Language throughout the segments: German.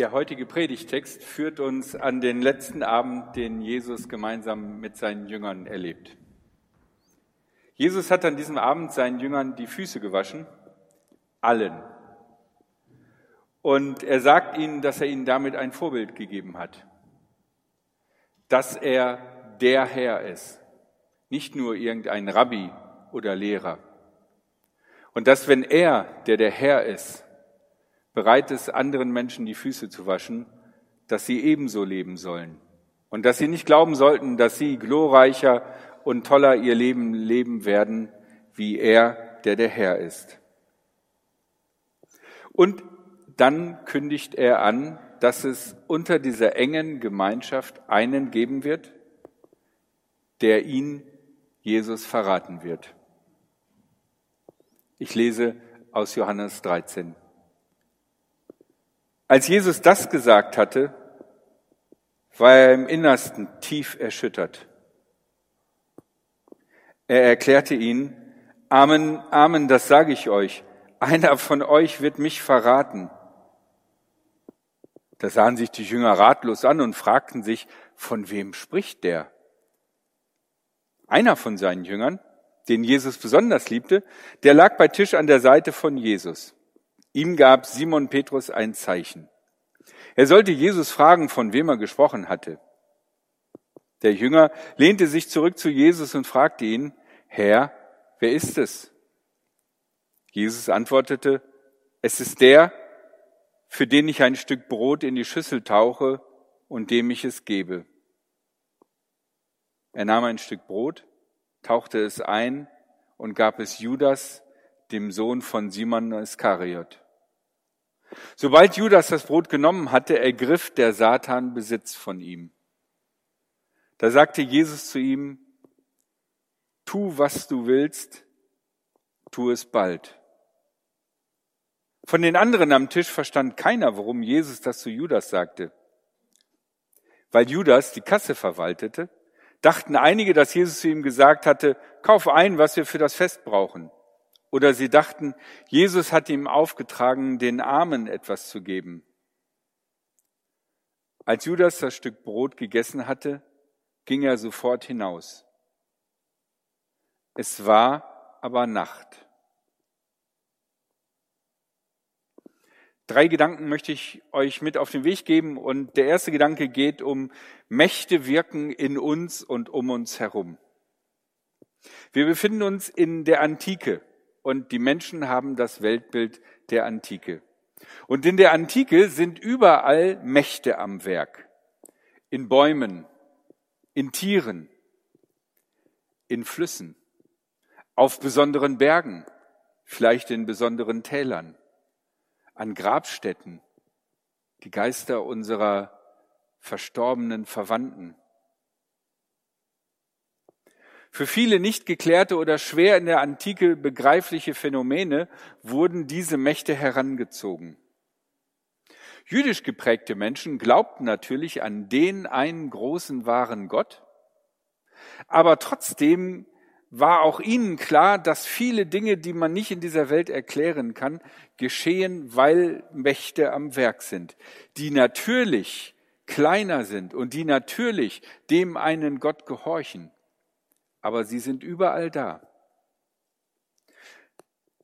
Der heutige Predigtext führt uns an den letzten Abend, den Jesus gemeinsam mit seinen Jüngern erlebt. Jesus hat an diesem Abend seinen Jüngern die Füße gewaschen, allen. Und er sagt ihnen, dass er ihnen damit ein Vorbild gegeben hat, dass er der Herr ist, nicht nur irgendein Rabbi oder Lehrer. Und dass wenn er, der der Herr ist, bereit ist, anderen Menschen die Füße zu waschen, dass sie ebenso leben sollen. Und dass sie nicht glauben sollten, dass sie glorreicher und toller ihr Leben leben werden, wie er, der der Herr ist. Und dann kündigt er an, dass es unter dieser engen Gemeinschaft einen geben wird, der ihn, Jesus, verraten wird. Ich lese aus Johannes 13. Als Jesus das gesagt hatte, war er im Innersten tief erschüttert. Er erklärte ihnen, Amen, Amen, das sage ich euch, einer von euch wird mich verraten. Da sahen sich die Jünger ratlos an und fragten sich, von wem spricht der? Einer von seinen Jüngern, den Jesus besonders liebte, der lag bei Tisch an der Seite von Jesus. Ihm gab Simon Petrus ein Zeichen. Er sollte Jesus fragen, von wem er gesprochen hatte. Der Jünger lehnte sich zurück zu Jesus und fragte ihn, Herr, wer ist es? Jesus antwortete, es ist der, für den ich ein Stück Brot in die Schüssel tauche und dem ich es gebe. Er nahm ein Stück Brot, tauchte es ein und gab es Judas, dem Sohn von Simon Iskariot. Sobald Judas das Brot genommen hatte, ergriff der Satan Besitz von ihm. Da sagte Jesus zu ihm, tu, was du willst, tu es bald. Von den anderen am Tisch verstand keiner, warum Jesus das zu Judas sagte. Weil Judas die Kasse verwaltete, dachten einige, dass Jesus zu ihm gesagt hatte, kauf ein, was wir für das Fest brauchen. Oder sie dachten, Jesus hat ihm aufgetragen, den Armen etwas zu geben. Als Judas das Stück Brot gegessen hatte, ging er sofort hinaus. Es war aber Nacht. Drei Gedanken möchte ich euch mit auf den Weg geben und der erste Gedanke geht um Mächte wirken in uns und um uns herum. Wir befinden uns in der Antike und die Menschen haben das Weltbild der Antike. Und in der Antike sind überall Mächte am Werk. In Bäumen, in Tieren, in Flüssen, auf besonderen Bergen, vielleicht in besonderen Tälern, an Grabstätten, die Geister unserer verstorbenen Verwandten, für viele nicht geklärte oder schwer in der Antike begreifliche Phänomene wurden diese Mächte herangezogen. Jüdisch geprägte Menschen glaubten natürlich an den einen großen wahren Gott, aber trotzdem war auch ihnen klar, dass viele Dinge, die man nicht in dieser Welt erklären kann, geschehen, weil Mächte am Werk sind, die natürlich kleiner sind und die natürlich dem einen Gott gehorchen aber sie sind überall da.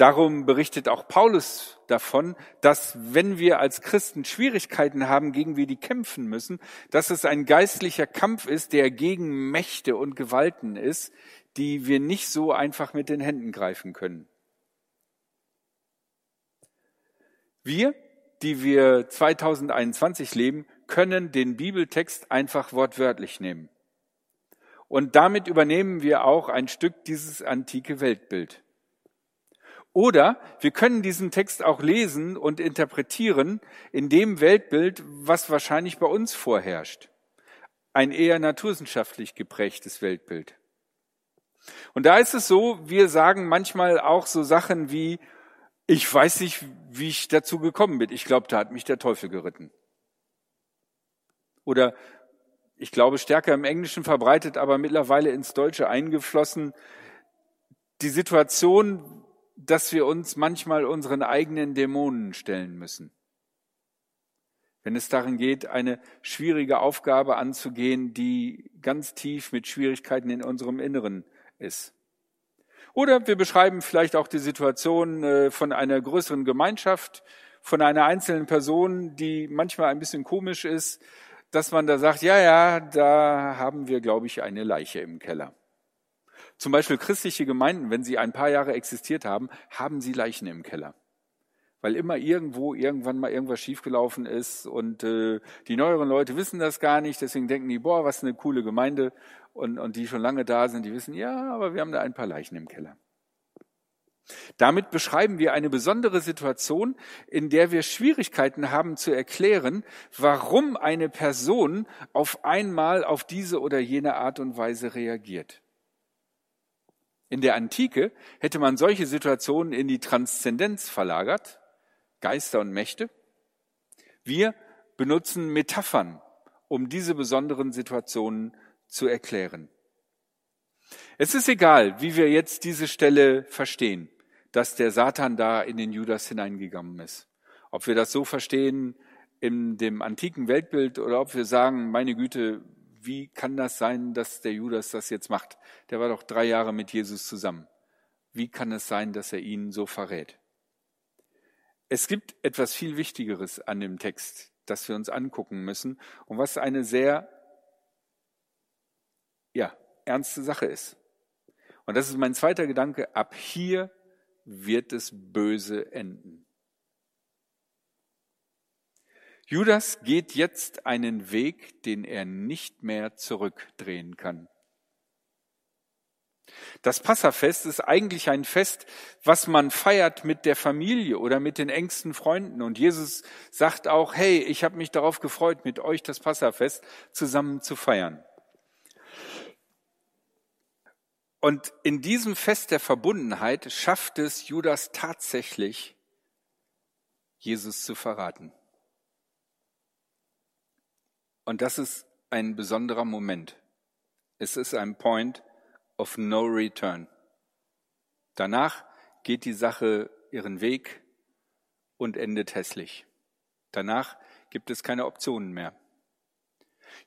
Darum berichtet auch Paulus davon, dass wenn wir als Christen Schwierigkeiten haben, gegen wie die kämpfen müssen, dass es ein geistlicher Kampf ist, der gegen Mächte und Gewalten ist, die wir nicht so einfach mit den Händen greifen können. Wir, die wir 2021 leben, können den Bibeltext einfach wortwörtlich nehmen. Und damit übernehmen wir auch ein Stück dieses antike Weltbild. Oder wir können diesen Text auch lesen und interpretieren in dem Weltbild, was wahrscheinlich bei uns vorherrscht. Ein eher naturwissenschaftlich geprägtes Weltbild. Und da ist es so, wir sagen manchmal auch so Sachen wie, ich weiß nicht, wie ich dazu gekommen bin. Ich glaube, da hat mich der Teufel geritten. Oder ich glaube, stärker im Englischen verbreitet, aber mittlerweile ins Deutsche eingeflossen, die Situation, dass wir uns manchmal unseren eigenen Dämonen stellen müssen. Wenn es darin geht, eine schwierige Aufgabe anzugehen, die ganz tief mit Schwierigkeiten in unserem Inneren ist. Oder wir beschreiben vielleicht auch die Situation äh, von einer größeren Gemeinschaft, von einer einzelnen Person, die manchmal ein bisschen komisch ist, dass man da sagt, ja, ja, da haben wir, glaube ich, eine Leiche im Keller. Zum Beispiel christliche Gemeinden, wenn sie ein paar Jahre existiert haben, haben sie Leichen im Keller. Weil immer irgendwo irgendwann mal irgendwas schiefgelaufen ist und äh, die neueren Leute wissen das gar nicht, deswegen denken die, boah, was eine coole Gemeinde und, und die schon lange da sind, die wissen, ja, aber wir haben da ein paar Leichen im Keller. Damit beschreiben wir eine besondere Situation, in der wir Schwierigkeiten haben zu erklären, warum eine Person auf einmal auf diese oder jene Art und Weise reagiert. In der Antike hätte man solche Situationen in die Transzendenz verlagert, Geister und Mächte. Wir benutzen Metaphern, um diese besonderen Situationen zu erklären. Es ist egal, wie wir jetzt diese Stelle verstehen dass der Satan da in den Judas hineingegangen ist. Ob wir das so verstehen in dem antiken Weltbild oder ob wir sagen, meine Güte, wie kann das sein, dass der Judas das jetzt macht? Der war doch drei Jahre mit Jesus zusammen. Wie kann es sein, dass er ihn so verrät? Es gibt etwas viel Wichtigeres an dem Text, das wir uns angucken müssen und was eine sehr, ja, ernste Sache ist. Und das ist mein zweiter Gedanke. Ab hier wird es böse enden. Judas geht jetzt einen Weg, den er nicht mehr zurückdrehen kann. Das Passafest ist eigentlich ein Fest, was man feiert mit der Familie oder mit den engsten Freunden. Und Jesus sagt auch, hey, ich habe mich darauf gefreut, mit euch das Passafest zusammen zu feiern. Und in diesem Fest der Verbundenheit schafft es Judas tatsächlich, Jesus zu verraten. Und das ist ein besonderer Moment. Es ist ein Point of no return. Danach geht die Sache ihren Weg und endet hässlich. Danach gibt es keine Optionen mehr.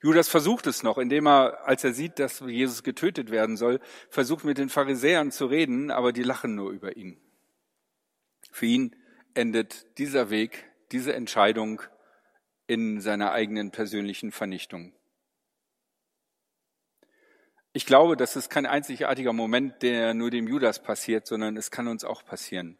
Judas versucht es noch, indem er, als er sieht, dass Jesus getötet werden soll, versucht mit den Pharisäern zu reden, aber die lachen nur über ihn. Für ihn endet dieser Weg, diese Entscheidung in seiner eigenen persönlichen Vernichtung. Ich glaube, das ist kein einzigartiger Moment, der nur dem Judas passiert, sondern es kann uns auch passieren.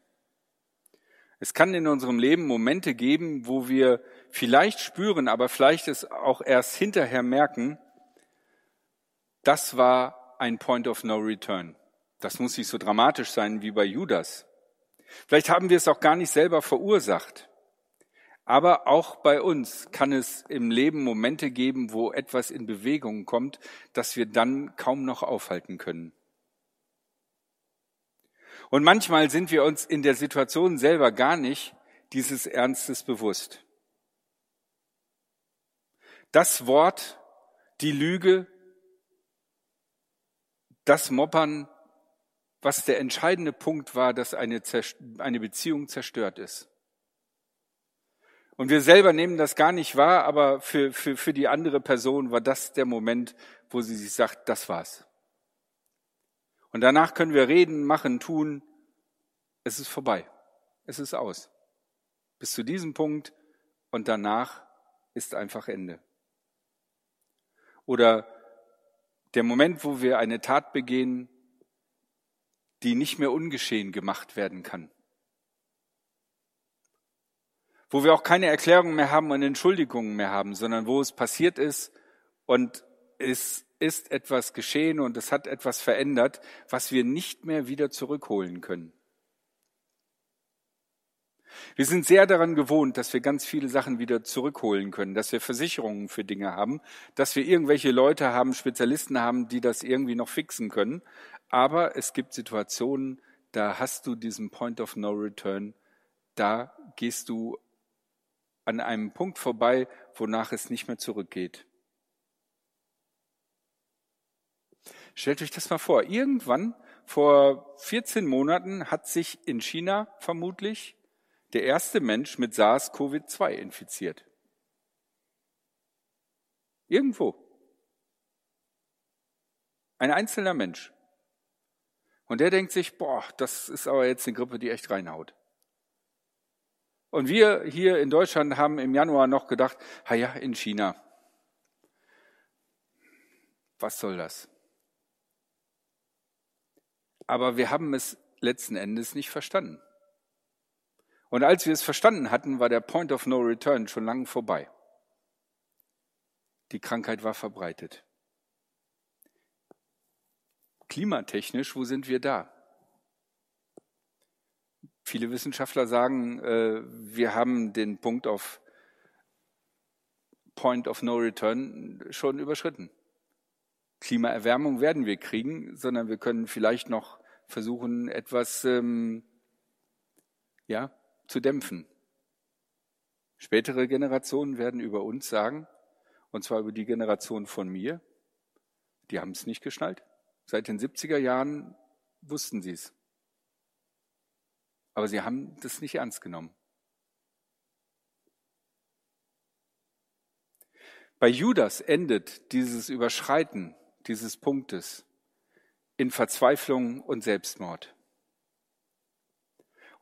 Es kann in unserem Leben Momente geben, wo wir vielleicht spüren, aber vielleicht es auch erst hinterher merken, das war ein Point of No Return. Das muss nicht so dramatisch sein wie bei Judas. Vielleicht haben wir es auch gar nicht selber verursacht. Aber auch bei uns kann es im Leben Momente geben, wo etwas in Bewegung kommt, das wir dann kaum noch aufhalten können. Und manchmal sind wir uns in der Situation selber gar nicht dieses Ernstes bewusst. Das Wort, die Lüge, das Moppern, was der entscheidende Punkt war, dass eine, eine Beziehung zerstört ist. Und wir selber nehmen das gar nicht wahr, aber für, für, für die andere Person war das der Moment, wo sie sich sagt, das war's. Und danach können wir reden, machen, tun. Es ist vorbei. Es ist aus. Bis zu diesem Punkt und danach ist einfach Ende. Oder der Moment, wo wir eine Tat begehen, die nicht mehr ungeschehen gemacht werden kann. Wo wir auch keine Erklärungen mehr haben und Entschuldigungen mehr haben, sondern wo es passiert ist und es ist etwas geschehen und es hat etwas verändert, was wir nicht mehr wieder zurückholen können. Wir sind sehr daran gewohnt, dass wir ganz viele Sachen wieder zurückholen können, dass wir Versicherungen für Dinge haben, dass wir irgendwelche Leute haben, Spezialisten haben, die das irgendwie noch fixen können. Aber es gibt Situationen, da hast du diesen Point of No Return, da gehst du an einem Punkt vorbei, wonach es nicht mehr zurückgeht. Stellt euch das mal vor. Irgendwann vor 14 Monaten hat sich in China vermutlich der erste Mensch mit SARS-CoV-2 infiziert. Irgendwo. Ein einzelner Mensch. Und der denkt sich, boah, das ist aber jetzt eine Grippe, die echt reinhaut. Und wir hier in Deutschland haben im Januar noch gedacht, ha ja, in China. Was soll das? Aber wir haben es letzten Endes nicht verstanden. Und als wir es verstanden hatten, war der Point of No Return schon lange vorbei. Die Krankheit war verbreitet. Klimatechnisch, wo sind wir da? Viele Wissenschaftler sagen, äh, wir haben den Punkt auf Point of No Return schon überschritten. Klimaerwärmung werden wir kriegen, sondern wir können vielleicht noch versuchen, etwas ähm, ja, zu dämpfen. Spätere Generationen werden über uns sagen, und zwar über die Generation von mir, die haben es nicht geschnallt. Seit den 70er Jahren wussten sie es. Aber sie haben das nicht ernst genommen. Bei Judas endet dieses Überschreiten dieses Punktes in Verzweiflung und Selbstmord.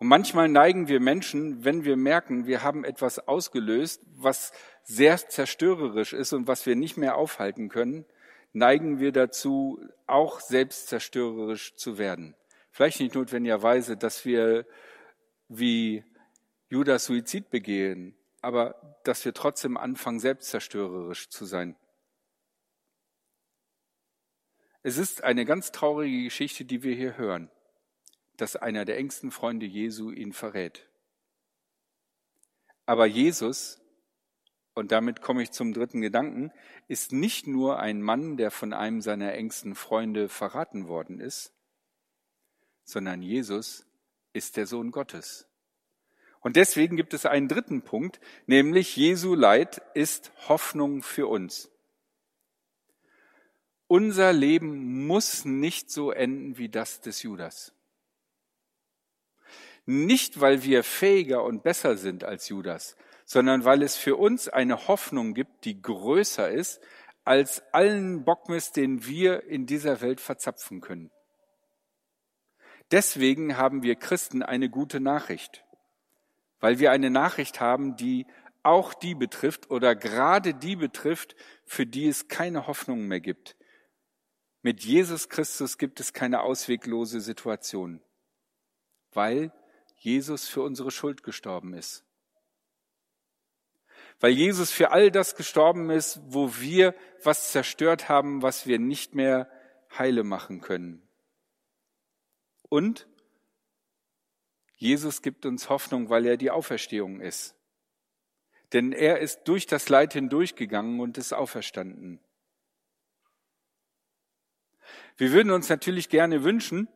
Und manchmal neigen wir Menschen, wenn wir merken, wir haben etwas ausgelöst, was sehr zerstörerisch ist und was wir nicht mehr aufhalten können, neigen wir dazu, auch selbstzerstörerisch zu werden. Vielleicht nicht notwendigerweise, dass wir wie Judas Suizid begehen, aber dass wir trotzdem anfangen, selbstzerstörerisch zu sein. Es ist eine ganz traurige Geschichte, die wir hier hören, dass einer der engsten Freunde Jesu ihn verrät. Aber Jesus und damit komme ich zum dritten Gedanken, ist nicht nur ein Mann, der von einem seiner engsten Freunde verraten worden ist, sondern Jesus ist der Sohn Gottes. Und deswegen gibt es einen dritten Punkt, nämlich Jesu Leid ist Hoffnung für uns. Unser Leben muss nicht so enden wie das des Judas. Nicht, weil wir fähiger und besser sind als Judas, sondern weil es für uns eine Hoffnung gibt, die größer ist als allen Bockmist, den wir in dieser Welt verzapfen können. Deswegen haben wir Christen eine gute Nachricht, weil wir eine Nachricht haben, die auch die betrifft oder gerade die betrifft, für die es keine Hoffnung mehr gibt. Mit Jesus Christus gibt es keine ausweglose Situation, weil Jesus für unsere Schuld gestorben ist weil Jesus für all das gestorben ist, wo wir was zerstört haben, was wir nicht mehr heile machen können. Und Jesus gibt uns Hoffnung, weil er die Auferstehung ist. Denn er ist durch das Leid hindurchgegangen und ist auferstanden. Wir würden uns natürlich gerne wünschen,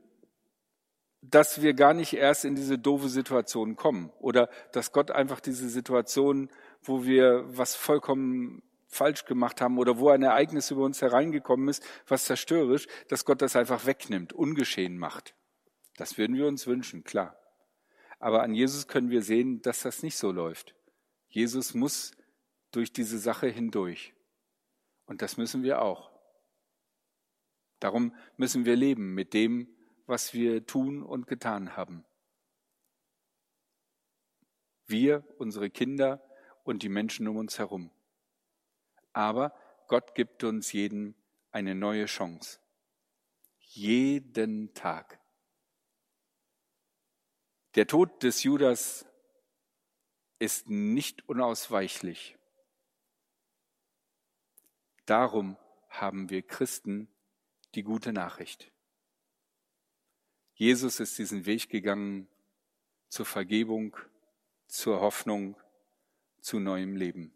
dass wir gar nicht erst in diese doofe Situation kommen oder dass Gott einfach diese Situation wo wir was vollkommen falsch gemacht haben oder wo ein Ereignis über uns hereingekommen ist, was zerstörerisch, dass Gott das einfach wegnimmt, ungeschehen macht. Das würden wir uns wünschen, klar. Aber an Jesus können wir sehen, dass das nicht so läuft. Jesus muss durch diese Sache hindurch. Und das müssen wir auch. Darum müssen wir leben mit dem, was wir tun und getan haben. Wir, unsere Kinder, und die Menschen um uns herum. Aber Gott gibt uns jeden eine neue Chance. Jeden Tag. Der Tod des Judas ist nicht unausweichlich. Darum haben wir Christen die gute Nachricht. Jesus ist diesen Weg gegangen zur Vergebung, zur Hoffnung, zu neuem Leben.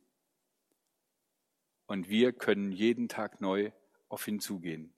Und wir können jeden Tag neu auf ihn zugehen.